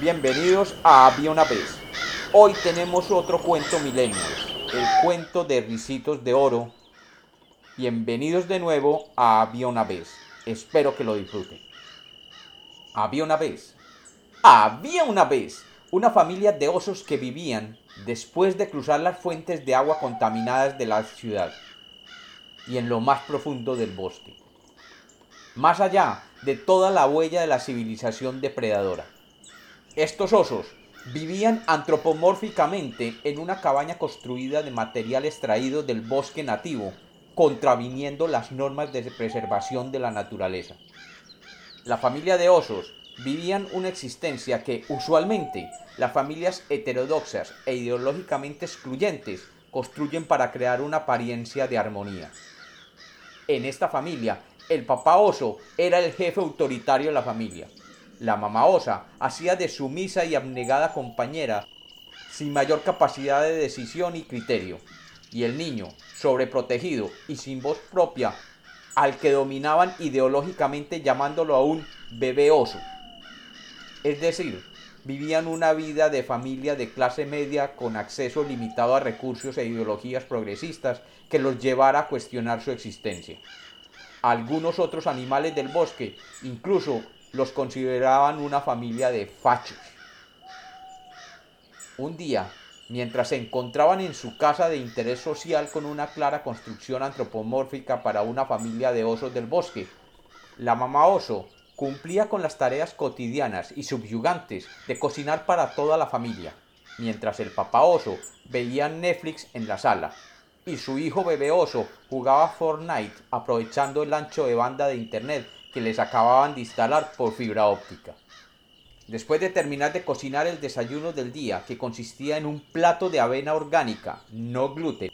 Bienvenidos a Había una vez. Hoy tenemos otro cuento milenio, el cuento de Ricitos de Oro. Bienvenidos de nuevo a Había una vez. Espero que lo disfruten. Había una vez. Había una vez una familia de osos que vivían después de cruzar las fuentes de agua contaminadas de la ciudad y en lo más profundo del bosque, más allá de toda la huella de la civilización depredadora. Estos osos vivían antropomórficamente en una cabaña construida de material extraído del bosque nativo, contraviniendo las normas de preservación de la naturaleza. La familia de osos vivían una existencia que usualmente las familias heterodoxas e ideológicamente excluyentes construyen para crear una apariencia de armonía. En esta familia, el papá oso era el jefe autoritario de la familia. La mamá osa hacía de sumisa y abnegada compañera sin mayor capacidad de decisión y criterio. Y el niño, sobreprotegido y sin voz propia, al que dominaban ideológicamente llamándolo a un bebé oso. Es decir, vivían una vida de familia de clase media con acceso limitado a recursos e ideologías progresistas que los llevara a cuestionar su existencia. Algunos otros animales del bosque incluso los consideraban una familia de fachos. Un día, mientras se encontraban en su casa de interés social con una clara construcción antropomórfica para una familia de osos del bosque, la mamá oso cumplía con las tareas cotidianas y subyugantes de cocinar para toda la familia, mientras el papá oso veía Netflix en la sala y su hijo bebé oso jugaba Fortnite aprovechando el ancho de banda de internet que les acababan de instalar por fibra óptica. Después de terminar de cocinar el desayuno del día, que consistía en un plato de avena orgánica, no gluten,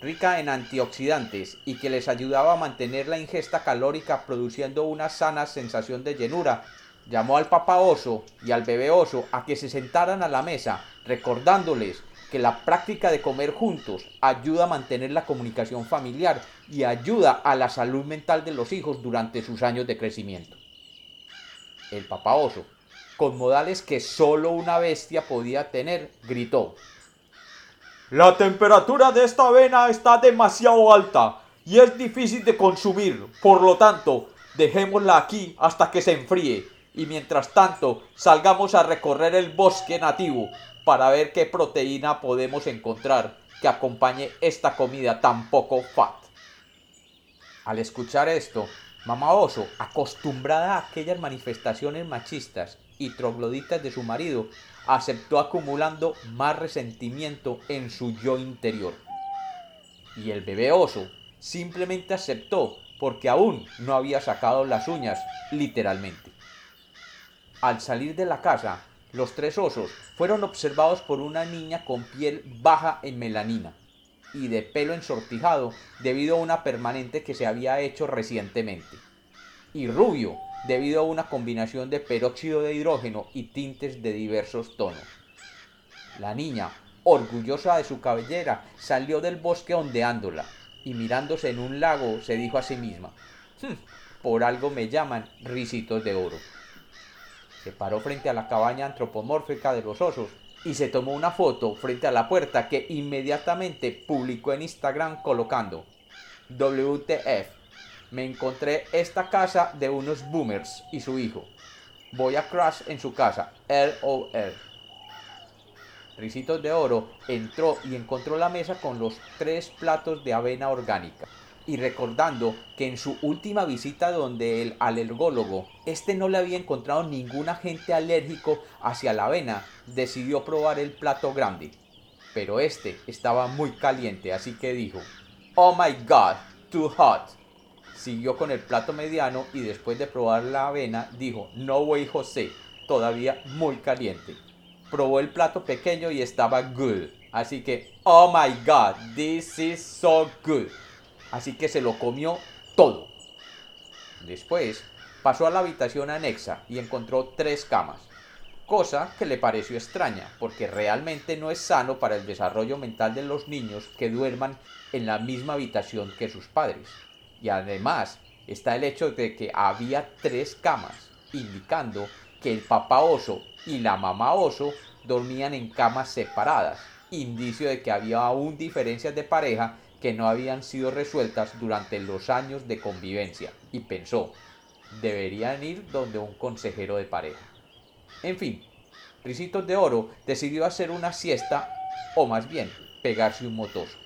rica en antioxidantes y que les ayudaba a mantener la ingesta calórica produciendo una sana sensación de llenura, llamó al papá oso y al bebé oso a que se sentaran a la mesa, recordándoles que la práctica de comer juntos ayuda a mantener la comunicación familiar y ayuda a la salud mental de los hijos durante sus años de crecimiento. El papá con modales que solo una bestia podía tener, gritó la temperatura de esta avena está demasiado alta y es difícil de consumir. Por lo tanto, dejémosla aquí hasta que se enfríe y mientras tanto salgamos a recorrer el bosque nativo para ver qué proteína podemos encontrar que acompañe esta comida tan poco fat. Al escuchar esto, Mamá Oso, acostumbrada a aquellas manifestaciones machistas y trogloditas de su marido, aceptó acumulando más resentimiento en su yo interior. Y el bebé oso simplemente aceptó porque aún no había sacado las uñas, literalmente. Al salir de la casa, los tres osos fueron observados por una niña con piel baja en melanina y de pelo ensortijado debido a una permanente que se había hecho recientemente, y rubio debido a una combinación de peróxido de hidrógeno y tintes de diversos tonos. La niña, orgullosa de su cabellera, salió del bosque ondeándola y mirándose en un lago se dijo a sí misma, hmm, por algo me llaman risitos de oro. Se paró frente a la cabaña antropomórfica de los osos y se tomó una foto frente a la puerta que inmediatamente publicó en Instagram colocando WTF me encontré esta casa de unos boomers y su hijo. Voy a crash en su casa. LOL. Ricitos de Oro entró y encontró la mesa con los tres platos de avena orgánica. Y recordando que en su última visita donde el alergólogo, este no le había encontrado ningún agente alérgico hacia la avena, decidió probar el plato grande. Pero este estaba muy caliente, así que dijo, Oh my god, too hot. Siguió con el plato mediano y después de probar la avena dijo, no way José, todavía muy caliente. Probó el plato pequeño y estaba good. Así que, oh my god, this is so good. Así que se lo comió todo. Después pasó a la habitación anexa y encontró tres camas. Cosa que le pareció extraña, porque realmente no es sano para el desarrollo mental de los niños que duerman en la misma habitación que sus padres. Y además está el hecho de que había tres camas, indicando que el papá oso y la mamá oso dormían en camas separadas, indicio de que había aún diferencias de pareja que no habían sido resueltas durante los años de convivencia, y pensó, deberían ir donde un consejero de pareja. En fin, Ricitos de Oro decidió hacer una siesta, o más bien, pegarse un motoso.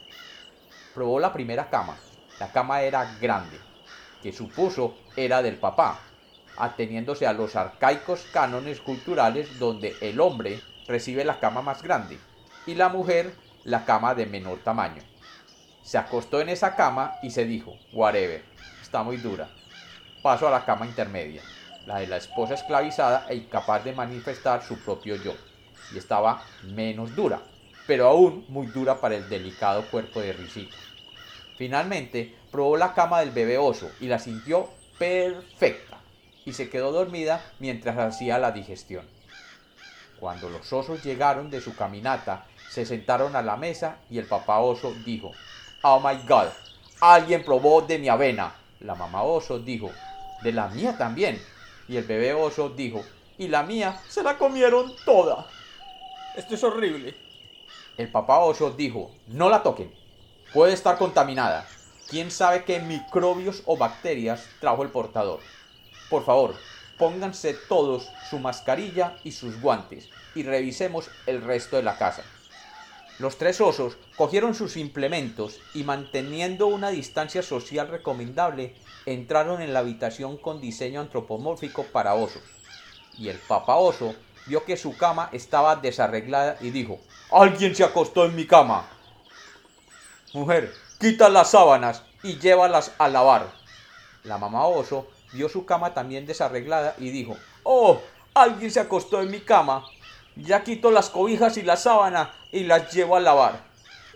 Probó la primera cama. La cama era grande, que supuso era del papá, ateniéndose a los arcaicos cánones culturales donde el hombre recibe la cama más grande y la mujer la cama de menor tamaño. Se acostó en esa cama y se dijo, whatever, está muy dura. Paso a la cama intermedia, la de la esposa esclavizada e incapaz de manifestar su propio yo, y estaba menos dura, pero aún muy dura para el delicado cuerpo de Risito. Finalmente, probó la cama del bebé oso y la sintió perfecta, y se quedó dormida mientras hacía la digestión. Cuando los osos llegaron de su caminata, se sentaron a la mesa y el papá oso dijo, Oh my God, alguien probó de mi avena. La mamá oso dijo, de la mía también. Y el bebé oso dijo, y la mía se la comieron toda. Esto es horrible. El papá oso dijo, no la toquen. Puede estar contaminada. ¿Quién sabe qué microbios o bacterias trajo el portador? Por favor, pónganse todos su mascarilla y sus guantes y revisemos el resto de la casa. Los tres osos cogieron sus implementos y manteniendo una distancia social recomendable, entraron en la habitación con diseño antropomórfico para osos. Y el papá oso vio que su cama estaba desarreglada y dijo, Alguien se acostó en mi cama. Mujer, quita las sábanas y llévalas a lavar. La mamá oso vio su cama también desarreglada y dijo, Oh, alguien se acostó en mi cama. Ya quito las cobijas y la sábana y las llevo a lavar.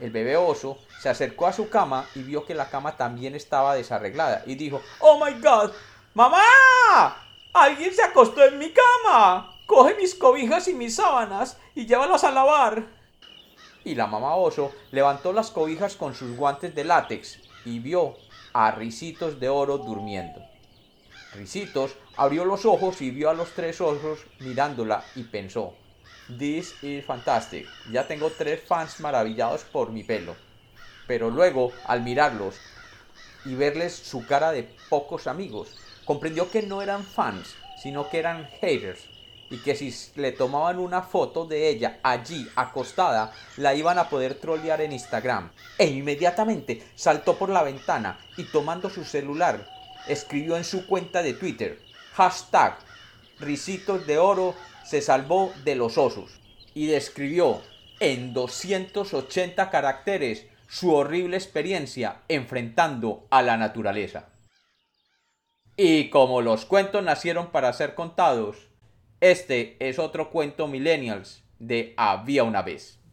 El bebé oso se acercó a su cama y vio que la cama también estaba desarreglada y dijo, Oh my god, mamá, alguien se acostó en mi cama. Coge mis cobijas y mis sábanas y llévalas a lavar. Y la mamá oso levantó las cobijas con sus guantes de látex y vio a Ricitos de Oro durmiendo. Ricitos abrió los ojos y vio a los tres osos mirándola y pensó, This is fantastic. Ya tengo tres fans maravillados por mi pelo. Pero luego, al mirarlos y verles su cara de pocos amigos, comprendió que no eran fans, sino que eran haters. Y que si le tomaban una foto de ella allí acostada, la iban a poder trolear en Instagram. E inmediatamente saltó por la ventana y tomando su celular, escribió en su cuenta de Twitter, hashtag risitos de oro se salvó de los osos y describió en 280 caracteres su horrible experiencia enfrentando a la naturaleza. Y como los cuentos nacieron para ser contados, este es otro cuento millennials de Había una vez.